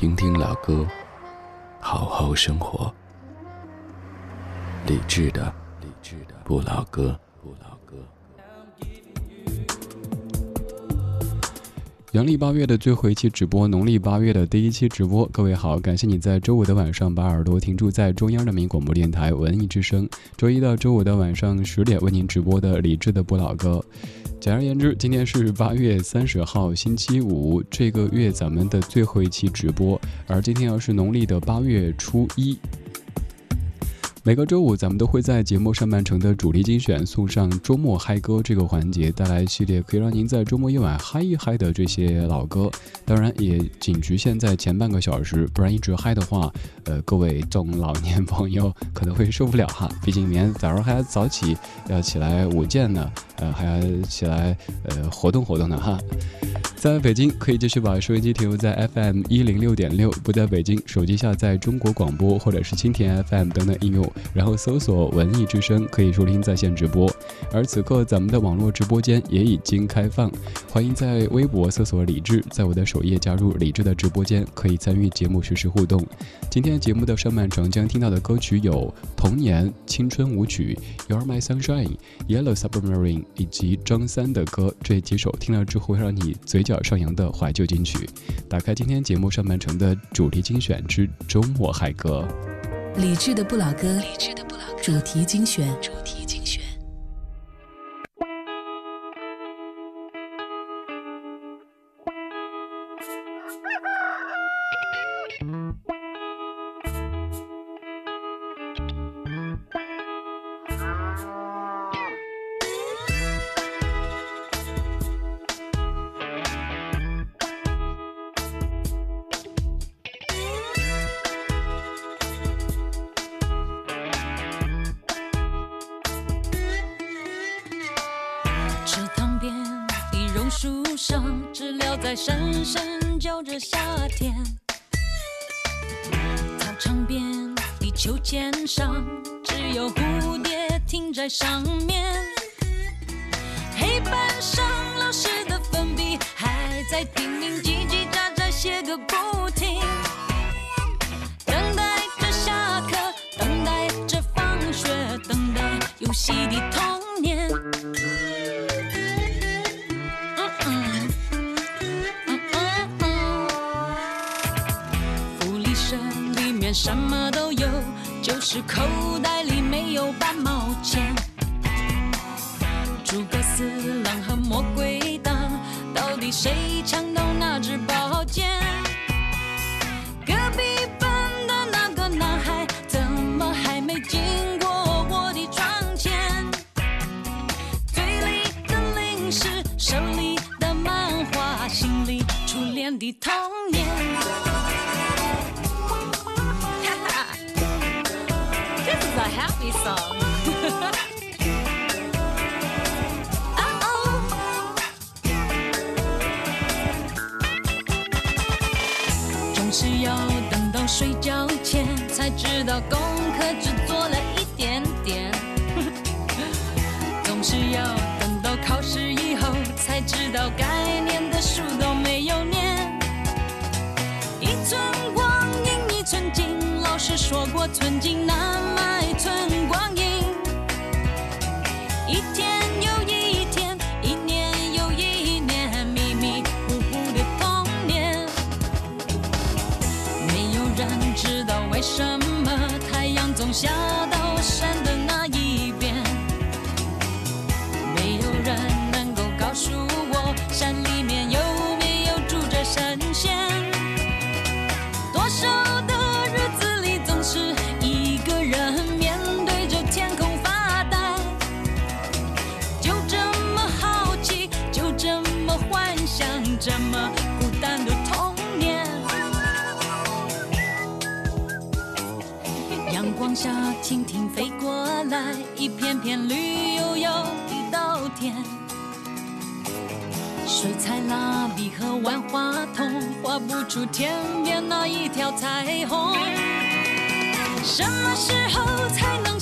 听听老歌，好好生活。理智的，理智的不老歌。阳历八月的最后一期直播，农历八月的第一期直播。各位好，感谢你在周五的晚上把耳朵停住在中央人民广播电台文艺之声。周一到周五的晚上十点为您直播的理智的不老歌。简而言之，今天是八月三十号星期五，这个月咱们的最后一期直播。而今天要是农历的八月初一。每个周五，咱们都会在节目上半程的主题精选送上周末嗨歌这个环节，带来系列可以让您在周末夜晚嗨一嗨的这些老歌。当然，也仅局限在前半个小时，不然一直嗨的话，呃，各位中老年朋友可能会受不了哈。毕竟明天早上还要早起，要起来舞剑呢，呃，还要起来呃活动活动呢哈。在北京可以继续把收音机停留在 FM 一零六点六，不在北京，手机下载中国广播或者是蜻蜓 FM 等等应用，然后搜索文艺之声，可以收听在线直播。而此刻咱们的网络直播间也已经开放，欢迎在微博搜索李智，在我的首页加入李智的直播间，可以参与节目实时互动。今天节目的上半程将听到的歌曲有《童年》《青春舞曲》《You Are My Sunshine》《Yellow Submarine》以及张三的歌，这几首听了之后会让你嘴。角上扬的怀旧金曲，打开今天节目上半程的主题精选之周末嗨歌，理智的不老歌，理智的不老主题精选主题精选。洗涤万花筒画不出天边那一条彩虹。什么时候才能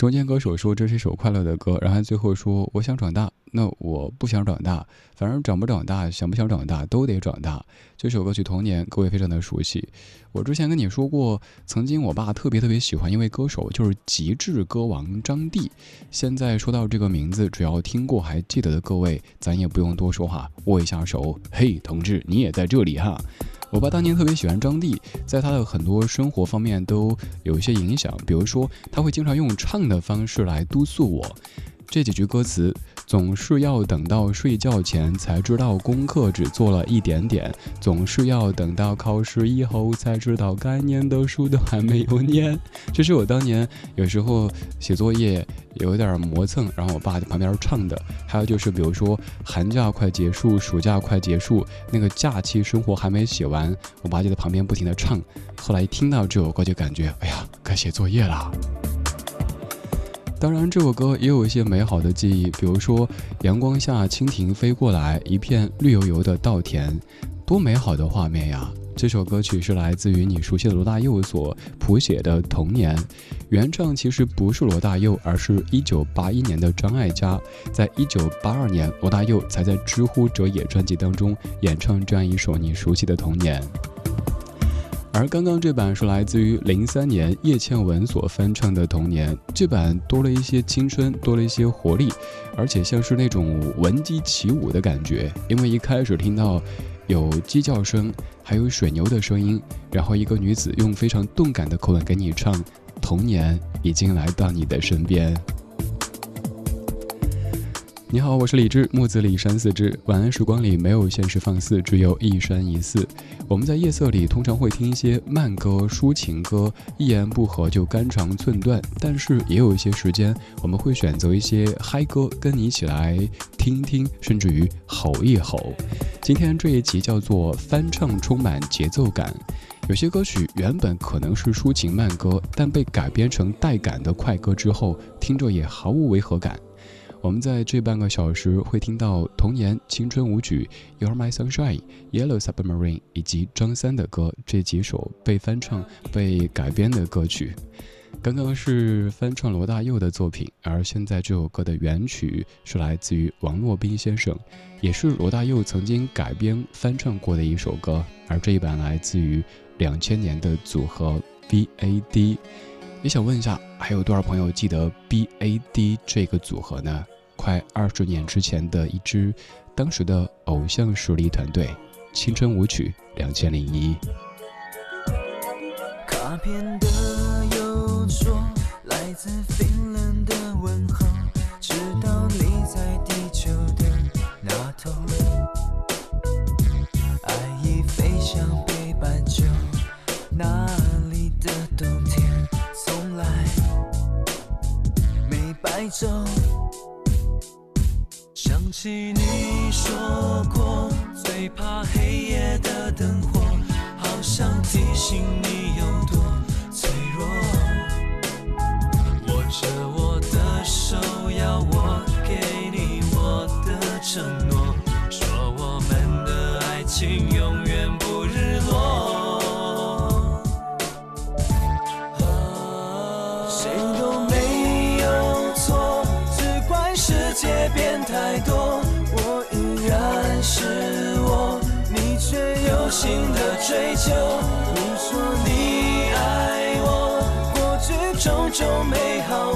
中间歌手说这是一首快乐的歌，然后最后说我想长大，那我不想长大，反正长不长大，想不想长大都得长大。这首歌曲《童年》，各位非常的熟悉。我之前跟你说过，曾经我爸特别特别喜欢一位歌手，就是极致歌王张帝。现在说到这个名字，只要听过还记得的各位，咱也不用多说话，握一下手，嘿，同志，你也在这里哈。我爸当年特别喜欢张帝，在他的很多生活方面都有一些影响，比如说他会经常用唱的方式来督促我。这几句歌词总是要等到睡觉前才知道功课只做了一点点，总是要等到考试以后才知道该念的书都还没有念。这是我当年有时候写作业有点磨蹭，然后我爸在旁边唱的。还有就是，比如说寒假快结束，暑假快结束，那个假期生活还没写完，我爸就在旁边不停的唱。后来一听到这首歌，就感觉哎呀，该写作业啦。当然，这首歌也有一些美好的记忆，比如说阳光下蜻蜓飞过来，一片绿油油的稻田，多美好的画面呀！这首歌曲是来自于你熟悉的罗大佑所谱写的《童年》，原唱其实不是罗大佑，而是一九八一年的张艾嘉。在一九八二年，罗大佑才在《知乎者也》专辑当中演唱这样一首你熟悉的《童年》。而刚刚这版是来自于零三年叶倩文所翻唱的《童年》，这版多了一些青春，多了一些活力，而且像是那种闻鸡起舞的感觉。因为一开始听到有鸡叫声，还有水牛的声音，然后一个女子用非常动感的口吻给你唱《童年已经来到你的身边》。你好，我是李志，木子李山四志。晚安时光里没有现实放肆，只有一山一寺。我们在夜色里通常会听一些慢歌、抒情歌，一言不合就肝肠寸断。但是也有一些时间，我们会选择一些嗨歌，跟你一起来听听，甚至于吼一吼。今天这一集叫做翻唱，充满节奏感。有些歌曲原本可能是抒情慢歌，但被改编成带感的快歌之后，听着也毫无违和感。我们在这半个小时会听到《童年》《青春舞曲》《You Are My Sunshine》《Yellow Submarine》以及张三的歌这几首被翻唱、被改编的歌曲。刚刚是翻唱罗大佑的作品，而现在这首歌的原曲是来自于王洛宾先生，也是罗大佑曾经改编翻唱过的一首歌。而这一版来自于两千年的组合 B.A.D。也想问一下，还有多少朋友记得 B.A.D 这个组合呢？快二十年之前的一支当时的偶像实力团队，《青春舞曲》两千零一。卡片的邮戳来自冰冷的问候，知道你在地球的那头，爱已飞向北半球，那里的冬天从来没白走。想起你说过，最怕黑夜的灯火，好像提醒你有多脆弱。握着我的手，要我给你我的承诺，说我们的爱情追求。你说你爱我，过去种种美好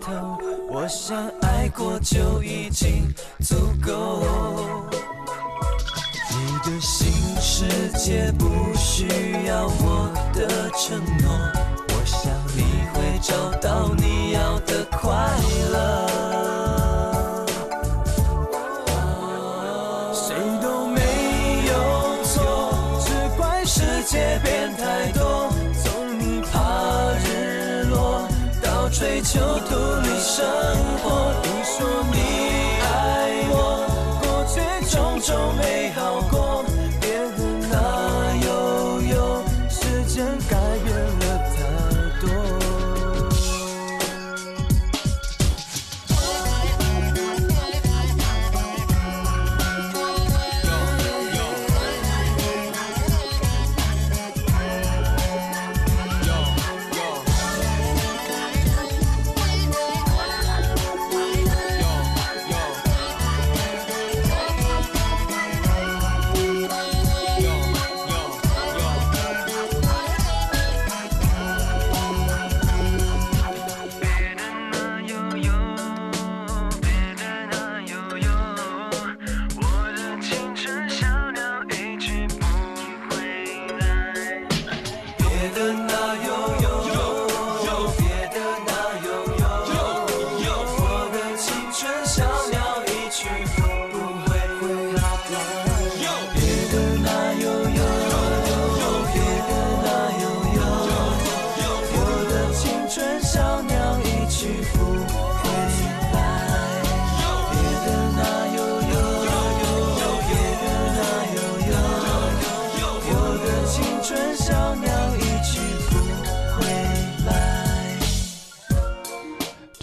头。我想爱过就已经足够。你的新世界不需要我的承诺，我想你会找到你要的快追求独立生活，你说你爱我，过去种种美好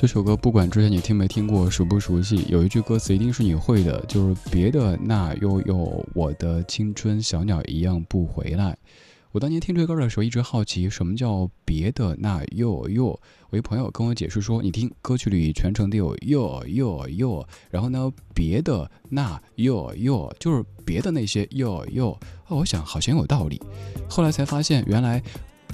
这首歌不管之前你听没听过，熟不熟悉，有一句歌词一定是你会的，就是别的那悠悠，我的青春小鸟一样不回来。我当年听这歌的时候，一直好奇什么叫别的那悠悠。我一朋友跟我解释说，你听歌曲里全程都有哟哟哟，然后呢，别的那哟哟就是别的那些哟哟。哦，我想好像有道理，后来才发现原来。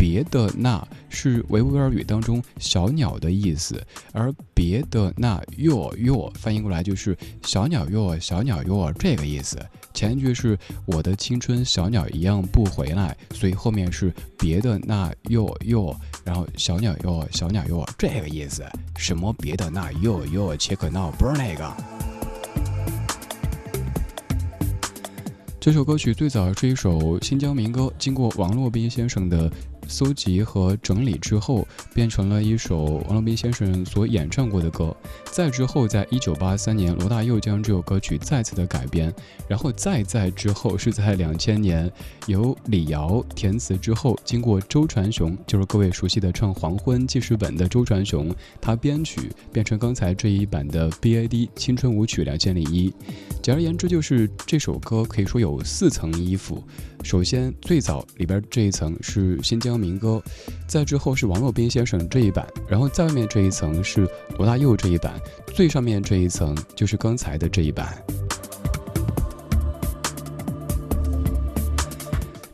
别的那是维吾尔语当中小鸟的意思，而别的那哟哟翻译过来就是小鸟哟小鸟哟这个意思。前一句是我的青春小鸟一样不回来，所以后面是别的那哟哟，然后小鸟哟小鸟哟这个意思。什么别的那哟哟切克闹不是那个。这首歌曲最早是一首新疆民歌，经过王洛宾先生的搜集和整理之后，变成了一首王洛宾先生所演唱过的歌。再之后，在一九八三年，罗大佑将这首歌曲再次的改编，然后再在之后是在两千年，由李瑶填词之后，经过周传雄，就是各位熟悉的唱《黄昏记事本》的周传雄，他编曲变成刚才这一版的 BAD 青春舞曲两千零一。简而言之，就是这首歌可以说有四层衣服。首先，最早里边这一层是新疆民歌，再之后是王洛宾先生这一版，然后在外面这一层是罗大佑这一版，最上面这一层就是刚才的这一版。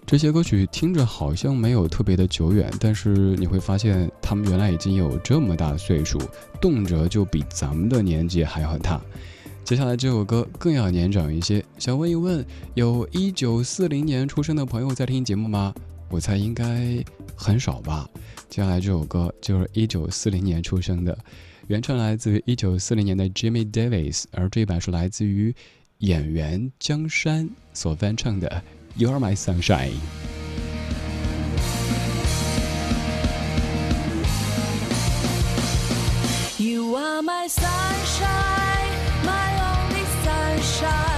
这些歌曲听着好像没有特别的久远，但是你会发现他们原来已经有这么大岁数，动辄就比咱们的年纪还要大。接下来这首歌更要年长一些，想问一问，有一九四零年出生的朋友在听节目吗？我猜应该很少吧。接下来这首歌就是一九四零年出生的，原唱来自于一九四零年的 Jimmy Davis，而这一版是来自于演员江山所翻唱的《You Are My Sunshine》。You are my sunshine, my only sunshine.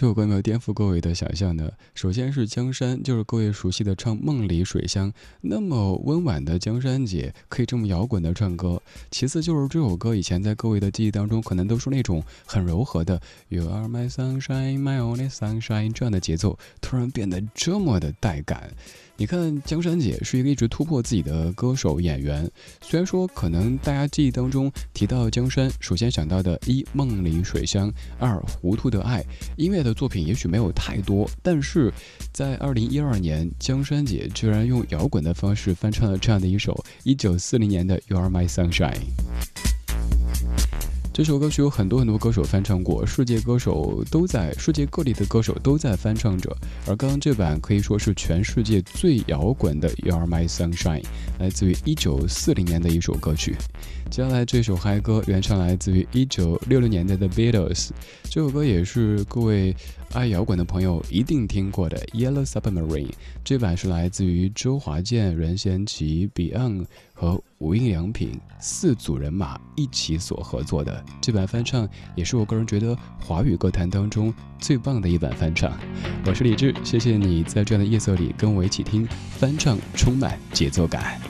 这首歌没有颠覆各位的想象呢？首先是江山，就是各位熟悉的唱《梦里水乡》，那么温婉的江山姐可以这么摇滚的唱歌。其次就是这首歌以前在各位的记忆当中，可能都是那种很柔和的 “You are my sunshine, my only sunshine” 这样的节奏，突然变得这么的带感。你看，江山姐是一个一直突破自己的歌手演员。虽然说可能大家记忆当中提到江山，首先想到的一梦里水乡，二糊涂的爱，音乐的作品也许没有太多，但是在二零一二年，江山姐居然用摇滚的方式翻唱了这样的一首一九四零年的《You Are My Sunshine》。这首歌曲有很多很多歌手翻唱过，世界歌手都在，世界各地的歌手都在翻唱着。而刚刚这版可以说是全世界最摇滚的《You Are My Sunshine》，来自于一九四零年的一首歌曲。接下来这首嗨歌原唱来自于一九六六年代的 Beatles，这首歌也是各位爱摇滚的朋友一定听过的《Yellow Submarine》。这版是来自于周华健、任贤齐、Beyond 和无印良品四组人马一起所合作的。这版翻唱也是我个人觉得华语歌坛当中最棒的一版翻唱。我是李志，谢谢你在这样的夜色里跟我一起听翻唱，充满节奏感。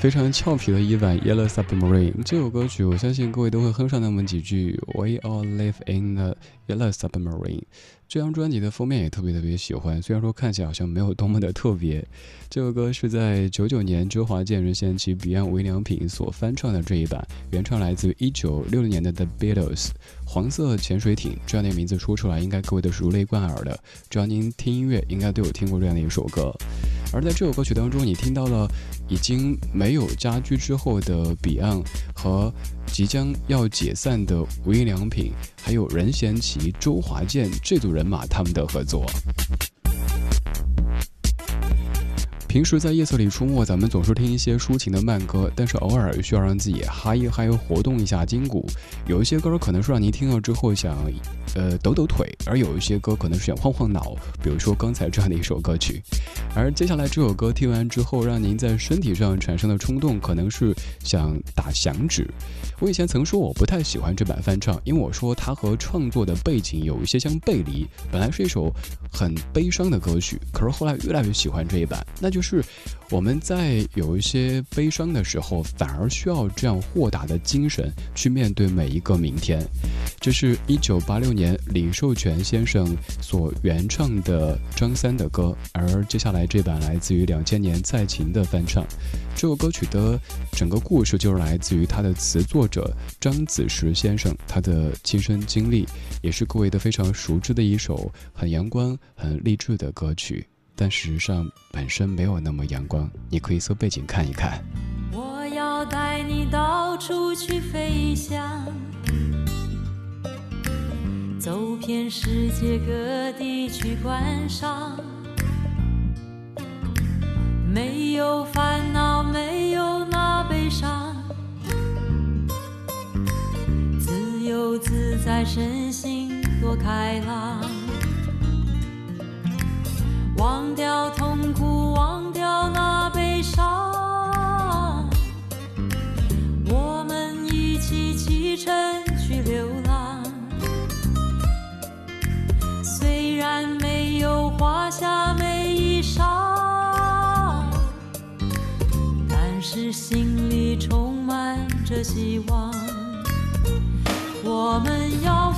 非常俏皮的一版《Yellow Submarine》这首歌曲，我相信各位都会哼上那么几句。We all live in the yellow submarine。这张专辑的封面也特别特别喜欢，虽然说看起来好像没有多么的特别。这首歌是在九九年周华健、任贤齐、Beyond、无印良品所翻唱的这一版，原唱来自于一九六六年的 The Beatles。黄色潜水艇这样的名字说出来，应该各位都是如雷贯耳的。只要您听音乐，应该都有听过这样的一首歌。而在这首歌曲当中，你听到了已经没有家居之后的彼岸和即将要解散的无印良品，还有任贤齐、周华健这组人马他们的合作。平时在夜色里出没，咱们总是听一些抒情的慢歌，但是偶尔需要让自己嗨一嗨，活动一下筋骨。有一些歌可能是让您听了之后想呃抖抖腿，而有一些歌可能是想晃晃脑，比如说刚才这样的一首歌曲。而接下来这首歌听完之后，让您在身体上产生的冲动，可能是想打响指。我以前曾说我不太喜欢这版翻唱，因为我说它和创作的背景有一些相背离。本来是一首很悲伤的歌曲，可是后来越来越喜欢这一版，那就是我们在有一些悲伤的时候，反而需要这样豁达的精神去面对每一个明天。这是一九八六年李寿全先生所原唱的张三的歌，而接下来这版来自于两千年蔡琴的翻唱。这首歌曲的整个故事就是来自于他的词作者张子石先生他的亲身经历，也是各位都非常熟知的一首很阳光、很励志的歌曲。但事实上本身没有那么阳光，你可以搜背景看一看。我要带你到处去飞翔，走遍世界各地去观赏，没有烦恼，没有那悲伤，自由自在，身心多开朗，忘掉痛苦，忘掉那悲伤。我们一起启程去流浪，虽然没有华厦美衣裳，但是心里充满着希望。我们要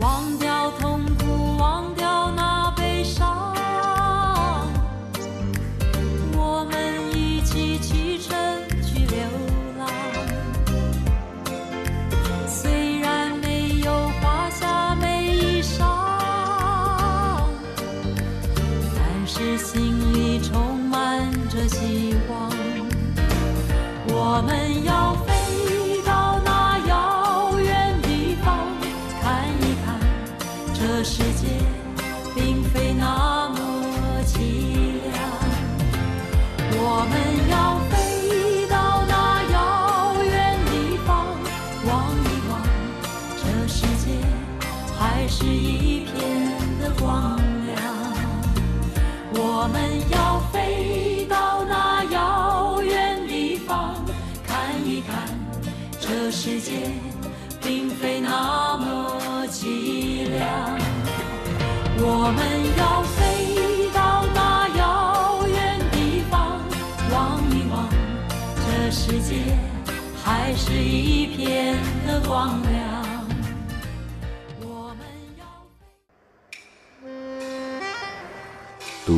忘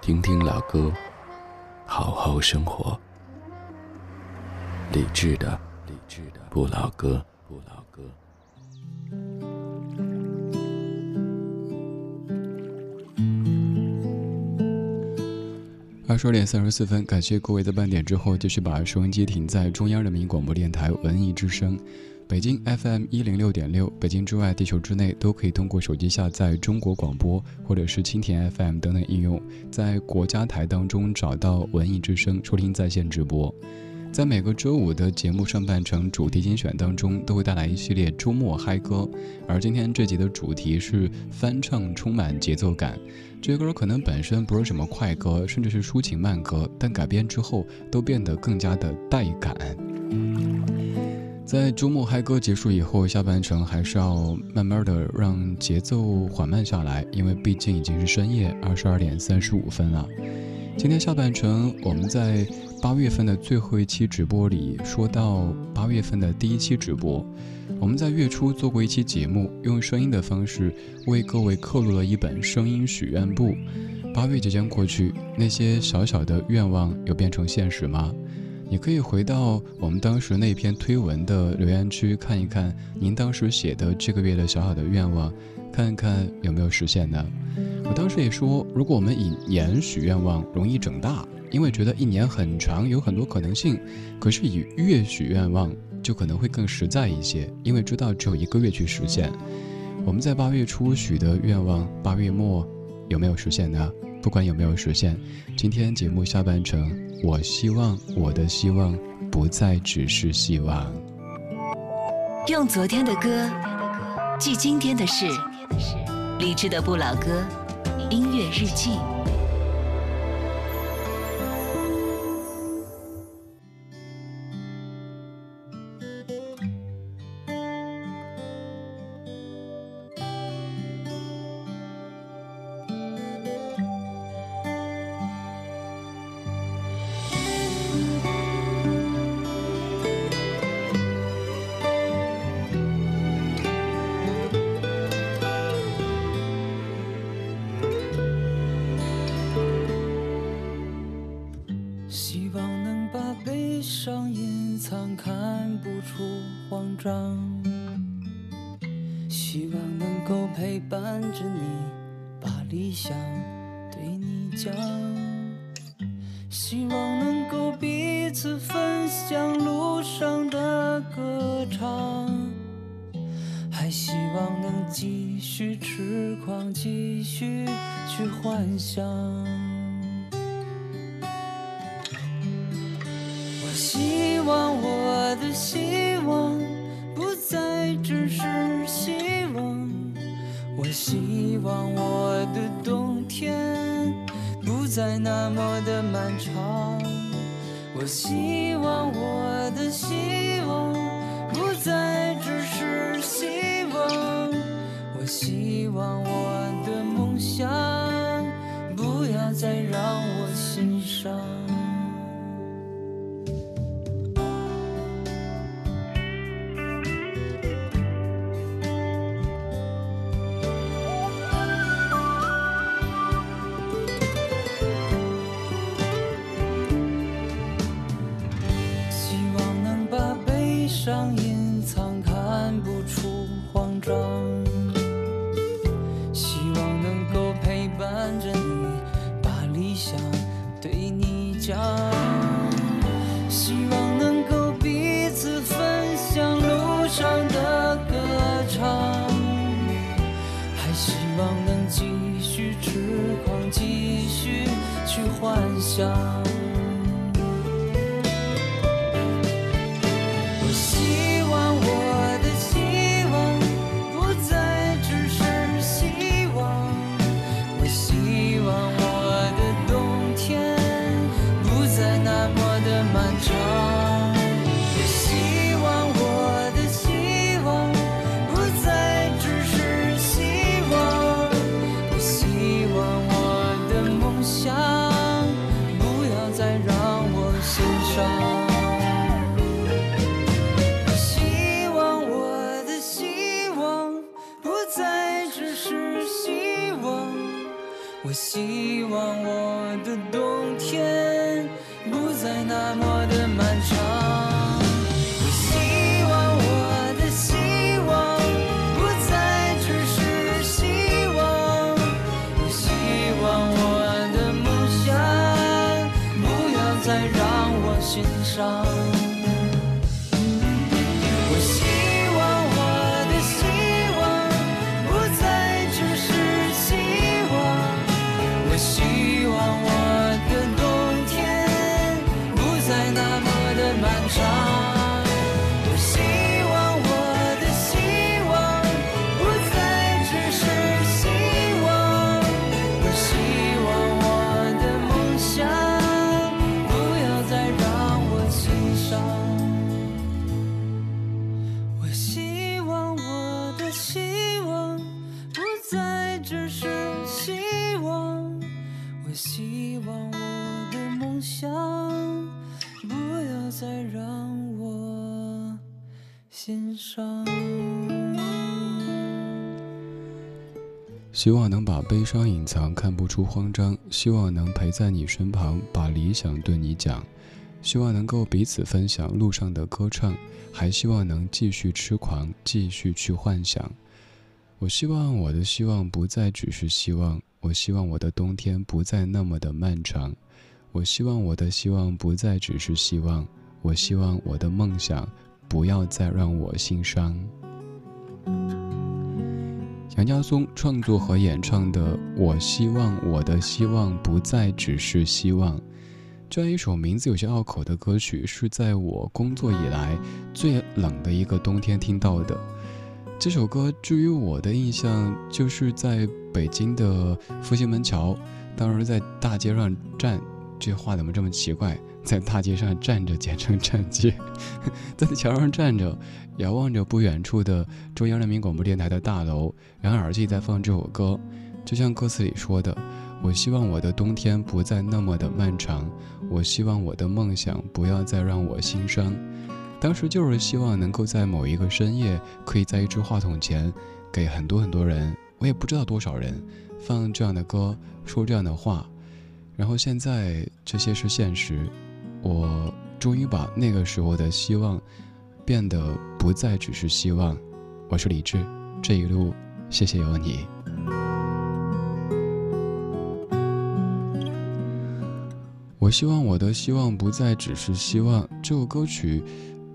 听听老歌，好好生活。理智的，理智的不老歌，二十二点三十四分，感谢各位的半点之后，继续把收音机停在中央人民广播电台文艺之声，北京 FM 一零六点六，北京之外、地球之内都可以通过手机下载中国广播或者是蜻蜓 FM 等等应用，在国家台当中找到文艺之声，收听在线直播。在每个周五的节目上半程主题精选当中，都会带来一系列周末嗨歌，而今天这集的主题是翻唱，充满节奏感。这些歌可能本身不是什么快歌，甚至是抒情慢歌，但改编之后都变得更加的带感。在周末嗨歌结束以后，下半程还是要慢慢的让节奏缓慢下来，因为毕竟已经是深夜二十二点三十五分了。今天下半程我们在。八月份的最后一期直播里，说到八月份的第一期直播，我们在月初做过一期节目，用声音的方式为各位刻录了一本声音许愿簿。八月即将过去，那些小小的愿望有变成现实吗？你可以回到我们当时那篇推文的留言区看一看，您当时写的这个月的小小的愿望，看一看有没有实现呢？我当时也说，如果我们以年许愿望，容易整大。因为觉得一年很长，有很多可能性，可是以月许愿望就可能会更实在一些，因为知道只有一个月去实现。我们在八月初许的愿望，八月末有没有实现呢？不管有没有实现，今天节目下半程，我希望我的希望不再只是希望。用昨天的歌记今天的事，励志的不老歌，音乐日记。幻想。我希望我的希望不再只是希望，我希望我的冬天不再那么的漫长，我希望我。希望我的梦想不要再让我心伤。希望能把悲伤隐藏看不出慌张希望能陪在你身旁把理想对你讲希望能够彼此分享路上的歌唱还希望能继续痴狂继续去幻想。我希望我的希望不再只是希望我希望我的冬天不再那么的漫长。我希望我的希望不再只是希望，我希望我的梦想不要再让我心伤。杨家松创作和演唱的《我希望我的希望不再只是希望》，这样一首名字有些拗口的歌曲，是在我工作以来最冷的一个冬天听到的。这首歌至于我的印象，就是在北京的复兴门桥，当时在大街上站，这话怎么这么奇怪？在大街上站着，简称站街，在桥上站着。遥望着不远处的中央人民广播电台的大楼，然后耳机在放这首歌，就像歌词里说的：“我希望我的冬天不再那么的漫长，我希望我的梦想不要再让我心伤。”当时就是希望能够在某一个深夜，可以在一支话筒前，给很多很多人，我也不知道多少人，放这样的歌，说这样的话。然后现在这些是现实，我终于把那个时候的希望。变得不再只是希望。我是李志，这一路谢谢有你。我希望我的希望不再只是希望。这首歌曲，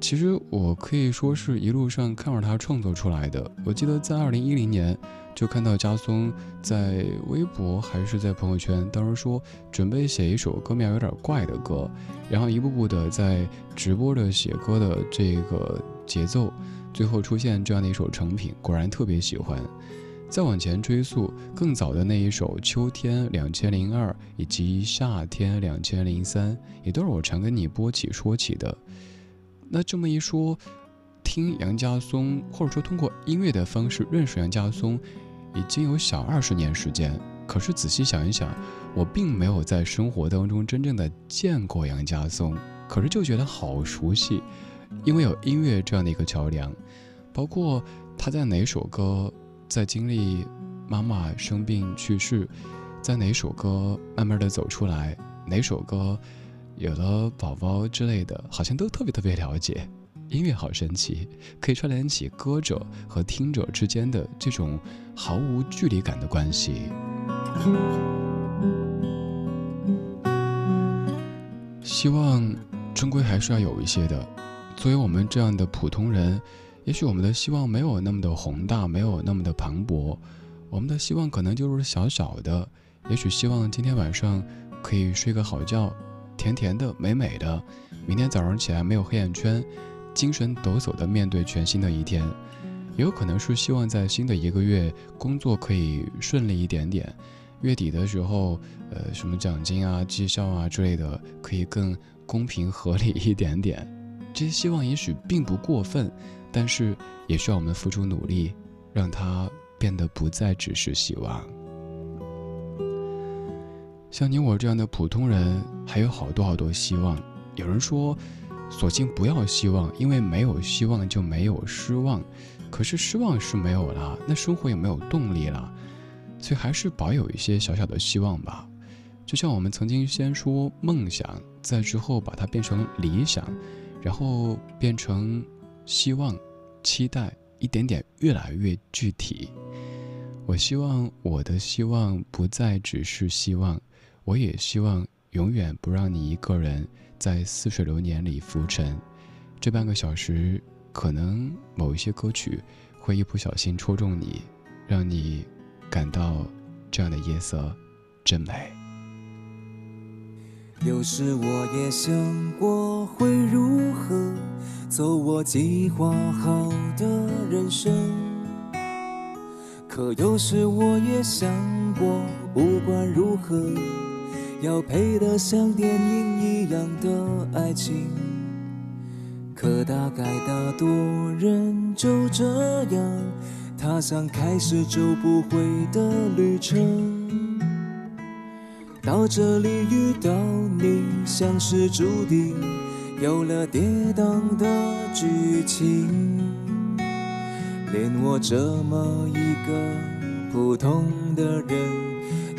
其实我可以说是一路上看着他创作出来的。我记得在二零一零年。就看到加松在微博还是在朋友圈，当时说准备写一首歌名有点怪的歌，然后一步步的在直播着写歌的这个节奏，最后出现这样的一首成品，果然特别喜欢。再往前追溯，更早的那一首《秋天两千零二》以及《夏天两千零三》，也都是我常跟你播起说起的。那这么一说，听杨家松，或者说通过音乐的方式认识杨家松。已经有小二十年时间，可是仔细想一想，我并没有在生活当中真正的见过杨家松，可是就觉得好熟悉，因为有音乐这样的一个桥梁，包括他在哪首歌在经历妈妈生病去世，在哪首歌慢慢的走出来，哪首歌有了宝宝之类的，好像都特别特别了解。音乐好神奇，可以串联起歌者和听者之间的这种毫无距离感的关系。希望终归还是要有一些的。作为我们这样的普通人，也许我们的希望没有那么的宏大，没有那么的磅礴，我们的希望可能就是小小的。也许希望今天晚上可以睡个好觉，甜甜的、美美的，明天早上起来没有黑眼圈。精神抖擞地面对全新的一天，也有可能是希望在新的一个月工作可以顺利一点点，月底的时候，呃，什么奖金啊、绩效啊之类的可以更公平合理一点点。这些希望也许并不过分，但是也需要我们付出努力，让它变得不再只是希望。像你我这样的普通人，还有好多好多希望。有人说。索性不要希望，因为没有希望就没有失望。可是失望是没有了，那生活也没有动力了。所以还是保有一些小小的希望吧。就像我们曾经先说梦想，在之后把它变成理想，然后变成希望、期待，一点点越来越具体。我希望我的希望不再只是希望，我也希望永远不让你一个人。在似水流年里浮沉，这半个小时，可能某一些歌曲会一不小心戳中你，让你感到这样的夜色真美。有时我也想过会如何走我计划好的人生，可有时我也想过，不管如何。要配得像电影一样的爱情，可大概大多人就这样踏上开始就不回的旅程。到这里遇到你，像是注定有了跌宕的剧情。连我这么一个普通的人，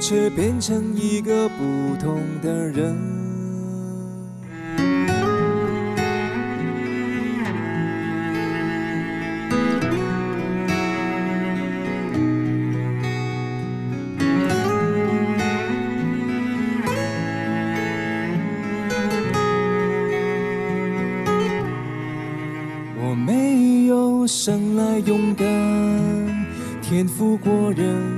却变成一个不同的人。我没有生来勇敢，天赋过人。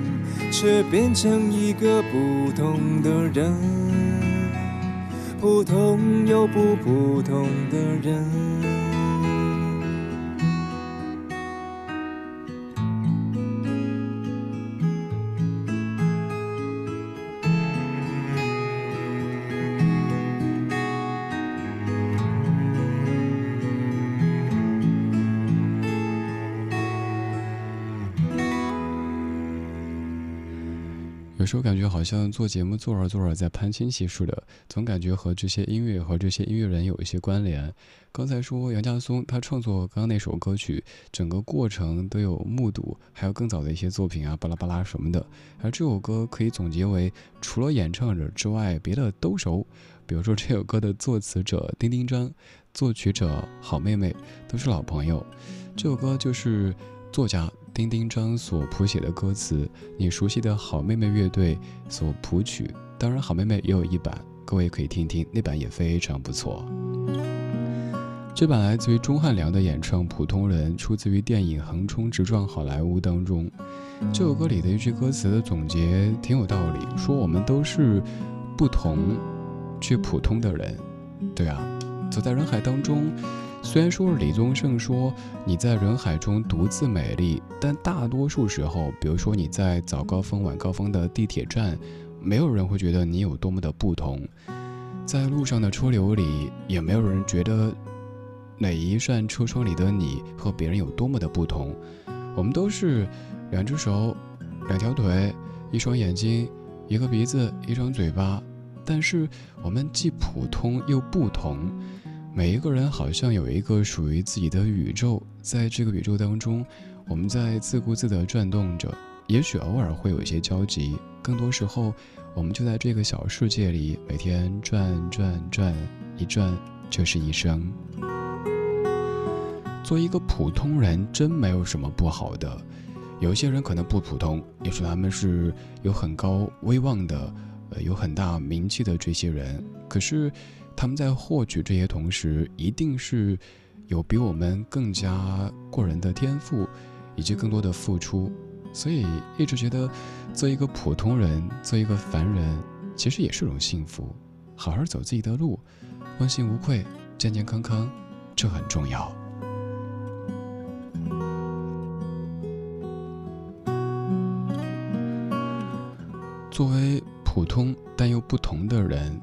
却变成一个不同的人，普通又不普通的人。时候感觉好像做节目做着做着在攀亲戚似的，总感觉和这些音乐和这些音乐人有一些关联。刚才说杨家松他创作刚刚那首歌曲，整个过程都有目睹，还有更早的一些作品啊，巴拉巴拉什么的。而这首歌可以总结为，除了演唱者之外，别的都熟。比如说这首歌的作词者丁丁张，作曲者好妹妹，都是老朋友。这首歌就是作家。丁丁张所谱写的歌词，你熟悉的好妹妹乐队所谱曲，当然好妹妹也有一版，各位可以听听，那版也非常不错。这版来自于钟汉良的演唱，《普通人》出自于电影《横冲直撞好莱坞》当中。这首歌里的一句歌词的总结挺有道理，说我们都是不同却普通的人。对啊，走在人海当中。虽然说李宗盛说你在人海中独自美丽，但大多数时候，比如说你在早高峰、晚高峰的地铁站，没有人会觉得你有多么的不同；在路上的车流里，也没有人觉得哪一扇车窗里的你和别人有多么的不同。我们都是两只手、两条腿、一双眼睛、一个鼻子、一张嘴巴，但是我们既普通又不同。每一个人好像有一个属于自己的宇宙，在这个宇宙当中，我们在自顾自地转动着。也许偶尔会有一些交集，更多时候，我们就在这个小世界里，每天转转转，一转就是一生。做一个普通人，真没有什么不好的。有些人可能不普通，也许他们是有很高威望的，呃，有很大名气的这些人，可是。他们在获取这些同时，一定是有比我们更加过人的天赋，以及更多的付出。所以一直觉得，做一个普通人，做一个凡人，其实也是种幸福。好好走自己的路，问心无愧，健健康康，这很重要。作为普通但又不同的人。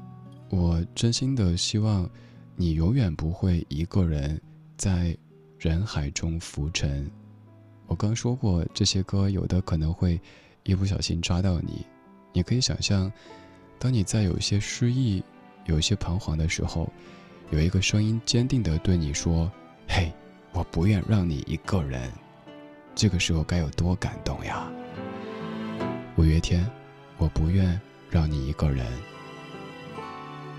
我真心的希望，你永远不会一个人在人海中浮沉。我刚说过，这些歌有的可能会一不小心抓到你。你可以想象，当你在有些失意、有些彷徨的时候，有一个声音坚定地对你说：“嘿，我不愿让你一个人。这个时候该有多感动呀！五月天，我不愿让你一个人。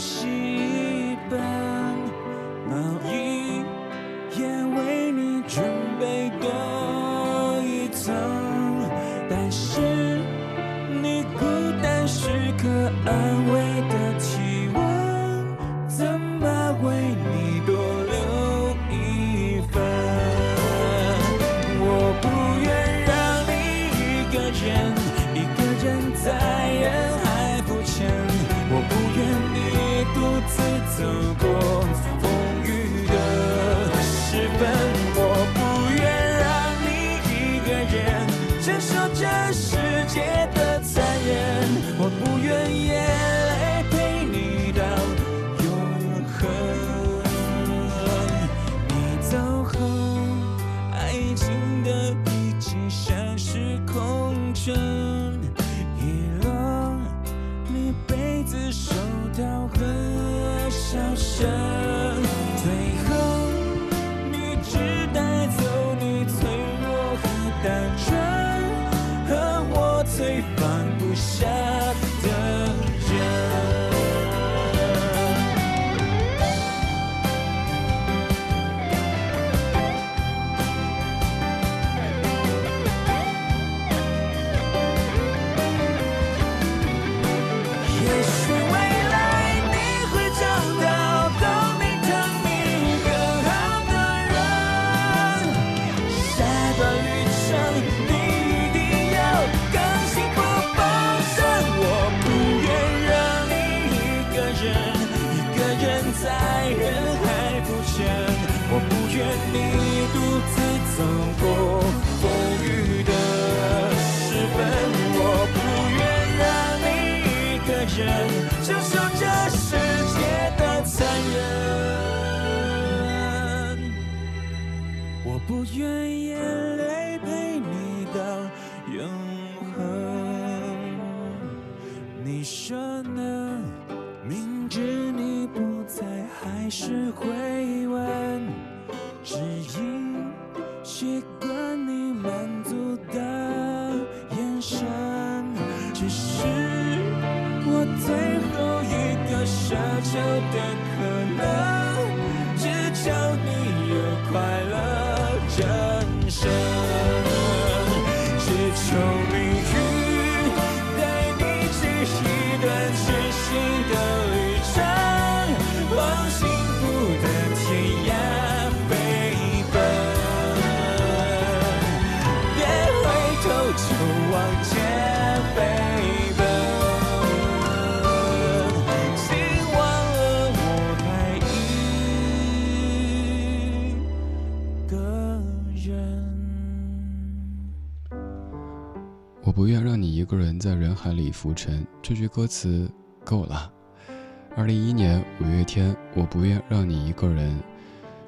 多细一本，毛衣也为你准备多一层，但是你孤单时刻安慰的不愿眼泪陪你到永恒。你说呢？明知你不在，还是会问，只因习惯一个人在人海里浮沉。这句歌词够了。二零一一年五月天，我不愿让你一个人。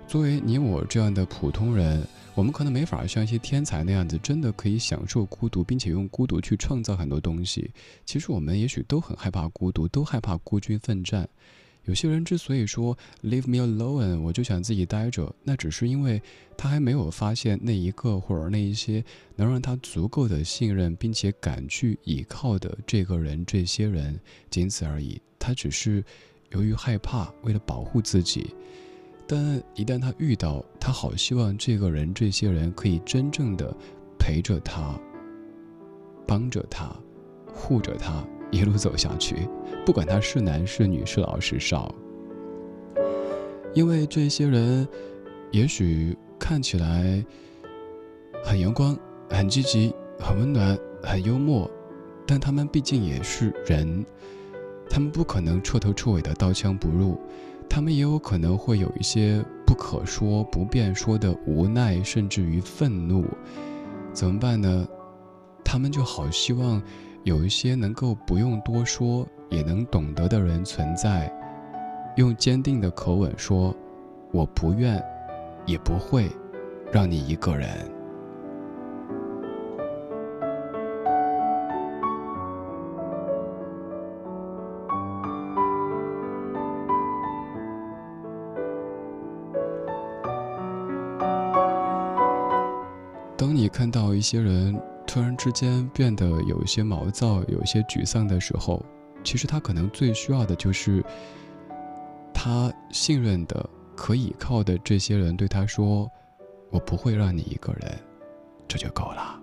作为你我这样的普通人，我们可能没法像一些天才那样子，真的可以享受孤独，并且用孤独去创造很多东西。其实我们也许都很害怕孤独，都害怕孤军奋战。有些人之所以说 “leave me alone”，我就想自己待着，那只是因为他还没有发现那一个或者那一些能让他足够的信任，并且敢去依靠的这个人、这些人，仅此而已。他只是由于害怕，为了保护自己。但一旦他遇到，他好希望这个人、这些人可以真正的陪着他，帮着他，护着他，一路走下去。不管他是男是女，是老是少，因为这些人也许看起来很阳光、很积极、很温暖、很幽默，但他们毕竟也是人，他们不可能彻头彻尾的刀枪不入，他们也有可能会有一些不可说、不便说的无奈，甚至于愤怒，怎么办呢？他们就好希望有一些能够不用多说也能懂得的人存在，用坚定的口吻说：“我不愿，也不会让你一个人。”当你看到一些人突然之间变得有一些毛躁、有一些沮丧的时候，其实他可能最需要的就是他信任的、可以靠的这些人对他说：“我不会让你一个人。”这就够了。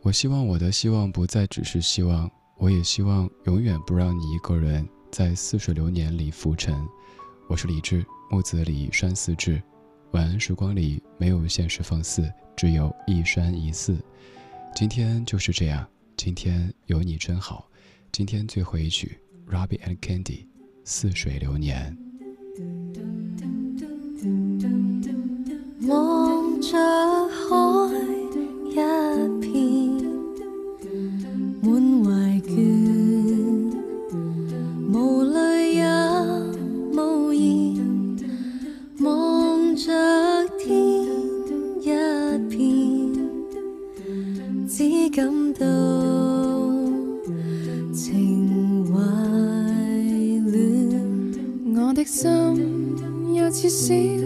我希望我的希望不再只是希望，我也希望永远不让你一个人在似水流年里浮沉。我是李志，木子李，山寺志。晚安时光里没有现实放肆，只有一山一寺。今天就是这样，今天有你真好。今天最后一曲，Robbie and Candy，《似水流年》。望着海一片，又